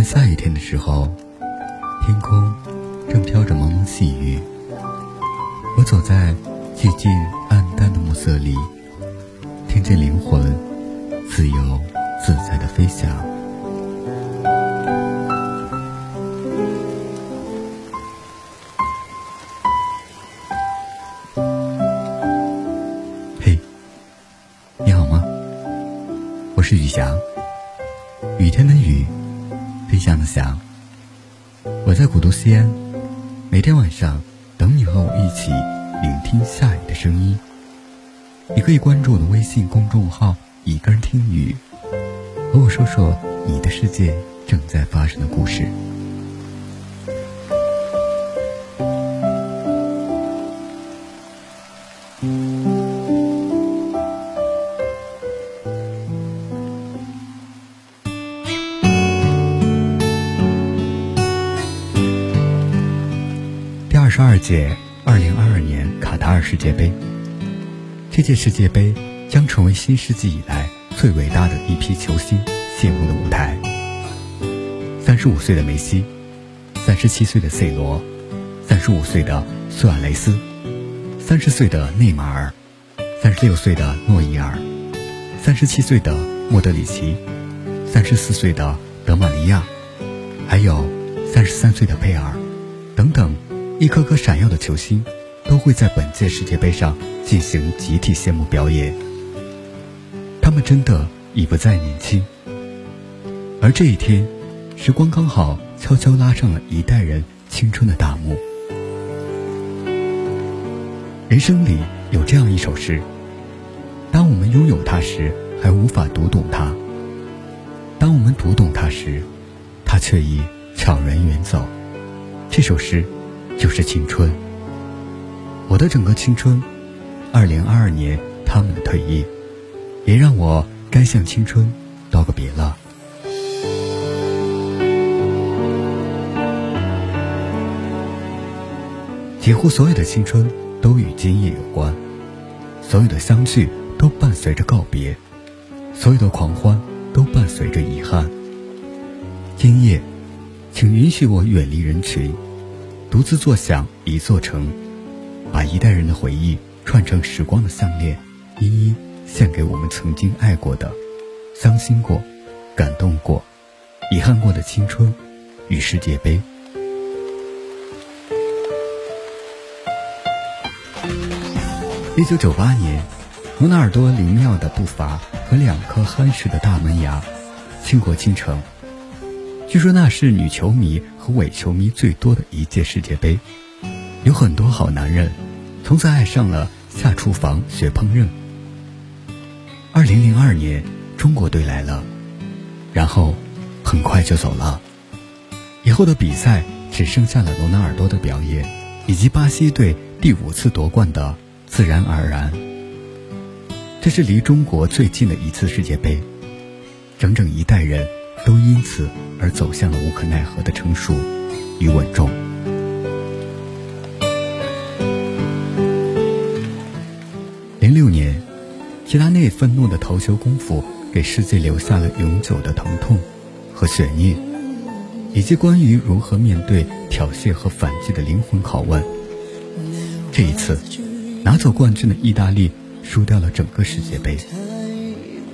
晚下雨天的时候，天空正飘着蒙蒙细雨。我走在寂静暗淡的暮色里，听见灵魂自由自在的飞翔。嘿，你好吗？我是雨翔。雨天的雨，想的想。我在古都西安，每天晚上等你和我一起聆听下雨的声音。你可以关注我的微信公众号“一个人听雨”，和我说说你的世界正在发生的故事。届二零二二年卡塔尔世界杯，这届世界杯将成为新世纪以来最伟大的一批球星谢幕的舞台。三十五岁的梅西，三十七岁的 C 罗，三十五岁的苏亚雷斯，三十岁的内马尔，三十六岁的诺伊尔，三十七岁的莫德里奇，三十四岁的德玛利亚，还有三十三岁的佩尔，等等。一颗颗闪耀的球星，都会在本届世界杯上进行集体谢幕表演。他们真的已不再年轻，而这一天，时光刚好悄悄拉上了一代人青春的大幕。人生里有这样一首诗：当我们拥有它时，还无法读懂它；当我们读懂它时，它却已悄然远走。这首诗。就是青春，我的整个青春，二零二二年他们的退役，也让我该向青春道个别了。几乎所有的青春都与今夜有关，所有的相聚都伴随着告别，所有的狂欢都伴随着遗憾。今夜，请允许我远离人群。独自坐享一座城，把一代人的回忆串成时光的项链，一一献给我们曾经爱过的、伤心过、感动过、遗憾过的青春与世界杯。一九九八年，罗纳尔多灵妙的步伐和两颗憨实的大门牙，倾国倾城。据说那是女球迷和伪球迷最多的一届世界杯，有很多好男人从此爱上了下厨房学烹饪。二零零二年，中国队来了，然后很快就走了。以后的比赛只剩下了罗纳尔多的表演，以及巴西队第五次夺冠的自然而然。这是离中国最近的一次世界杯，整整一代人。都因此而走向了无可奈何的成熟与稳重。零六年，齐达内愤怒的头球功夫给世界留下了永久的疼痛和悬念，以及关于如何面对挑衅和反击的灵魂拷问。这一次，拿走冠军的意大利输掉了整个世界杯。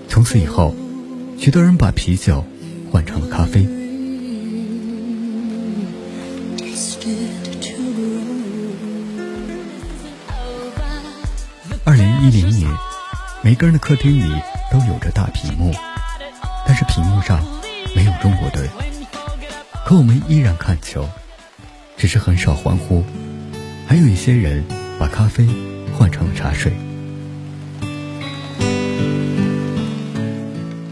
从此以后，许多人把啤酒。换成了咖啡。二零一零年，每个人的客厅里都有着大屏幕，但是屏幕上没有中国队，可我们依然看球，只是很少欢呼。还有一些人把咖啡换成了茶水。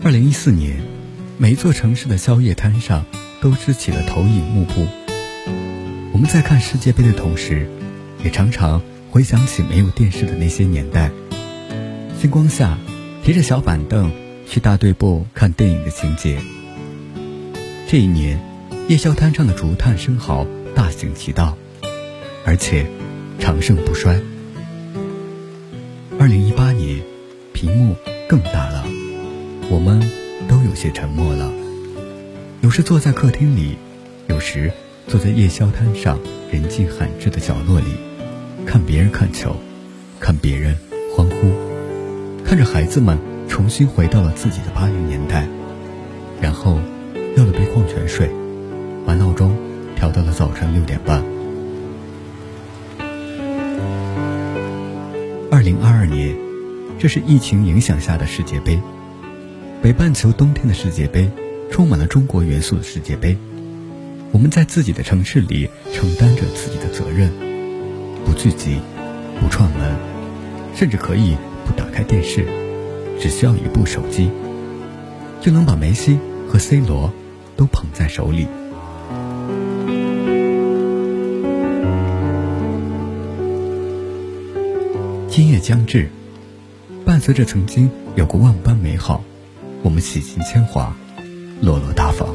二零一四年。每一座城市的宵夜摊上都支起了投影幕布。我们在看世界杯的同时，也常常回想起没有电视的那些年代。星光下，提着小板凳去大队部看电影的情节。这一年，夜宵摊上的竹炭生蚝大行其道，而且长盛不衰。二零一八年，屏幕更大了，我们。都有些沉默了，有时坐在客厅里，有时坐在夜宵摊上人迹罕至的角落里，看别人看球，看别人欢呼，看着孩子们重新回到了自己的八零年代，然后要了杯矿泉水，把闹钟调到了早晨六点半。二零二二年，这是疫情影响下的世界杯，北半球冬天的世界杯，充满了中国元素的世界杯。我们在自己的城市里承担着自己的责任，不聚集，不串门，甚至可以不打开电视，只需要一部手机，就能把梅西和 C 罗都捧在手里。今夜将至，伴随着曾经有过万般美好，我们洗尽铅华，落落大方。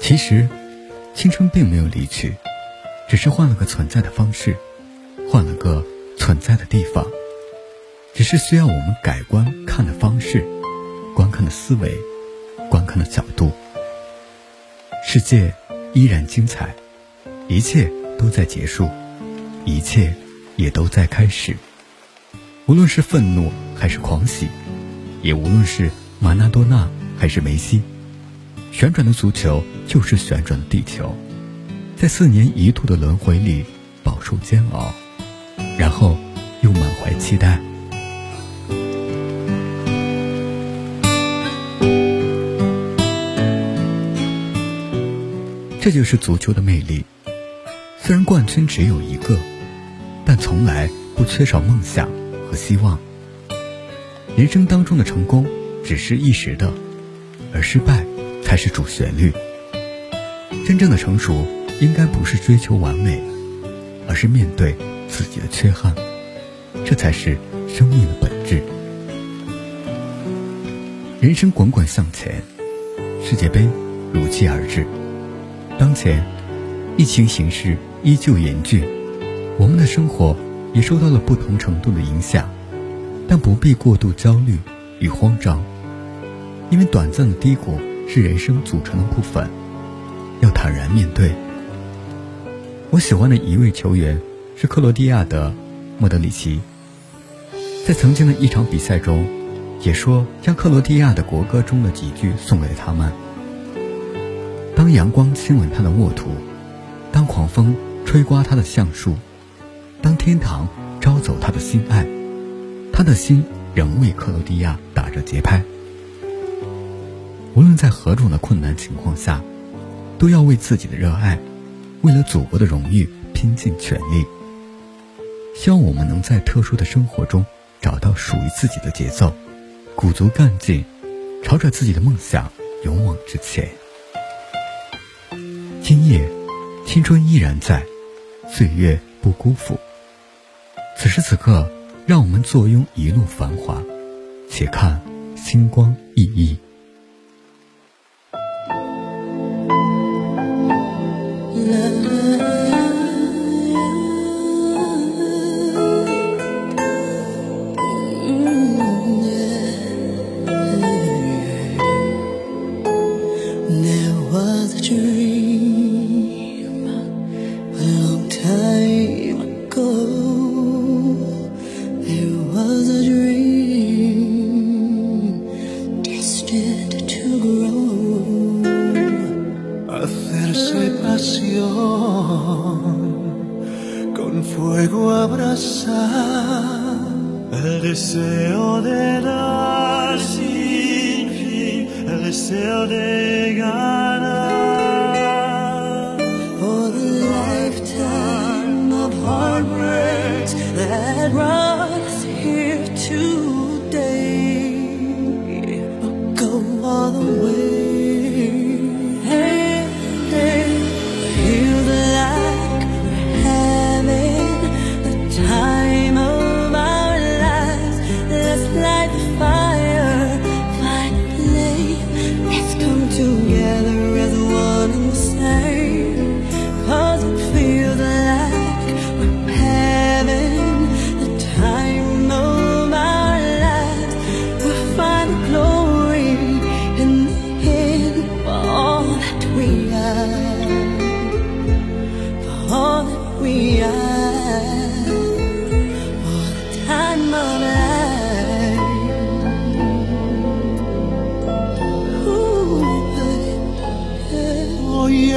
其实，青春并没有离去，只是换了个存在的方式，换了个存在的地方，只是需要我们改观看的方式，观看的思维，观看的角度。世界依然精彩，一切都在结束，一切。也都在开始。无论是愤怒还是狂喜，也无论是马纳多纳还是梅西，旋转的足球就是旋转的地球，在四年一度的轮回里饱受煎熬，然后又满怀期待。这就是足球的魅力。虽然冠军只有一个。但从来不缺少梦想和希望。人生当中的成功只是一时的，而失败才是主旋律。真正的成熟应该不是追求完美，而是面对自己的缺憾，这才是生命的本质。人生滚滚向前，世界杯如期而至。当前，疫情形势依旧严峻。我们的生活也受到了不同程度的影响，但不必过度焦虑与慌张，因为短暂的低谷是人生组成的部分，要坦然面对。我喜欢的一位球员是克罗地亚的莫德里奇，在曾经的一场比赛中，也说将克罗地亚的国歌中的几句送给了他们：当阳光亲吻他的沃土，当狂风吹刮他的橡树。当天堂招走他的心爱，他的心仍为克罗地亚打着节拍。无论在何种的困难情况下，都要为自己的热爱，为了祖国的荣誉拼尽全力。希望我们能在特殊的生活中找到属于自己的节奏，鼓足干劲，朝着自己的梦想勇往直前。今夜，青春依然在，岁月不辜负。此时此刻，让我们坐拥一路繁华，且看星光熠熠。El deseo de dar sin fin, el deseo de ganar. For the lifetime of heartbreaks that brought us here today, will go all the way.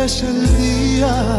Es día,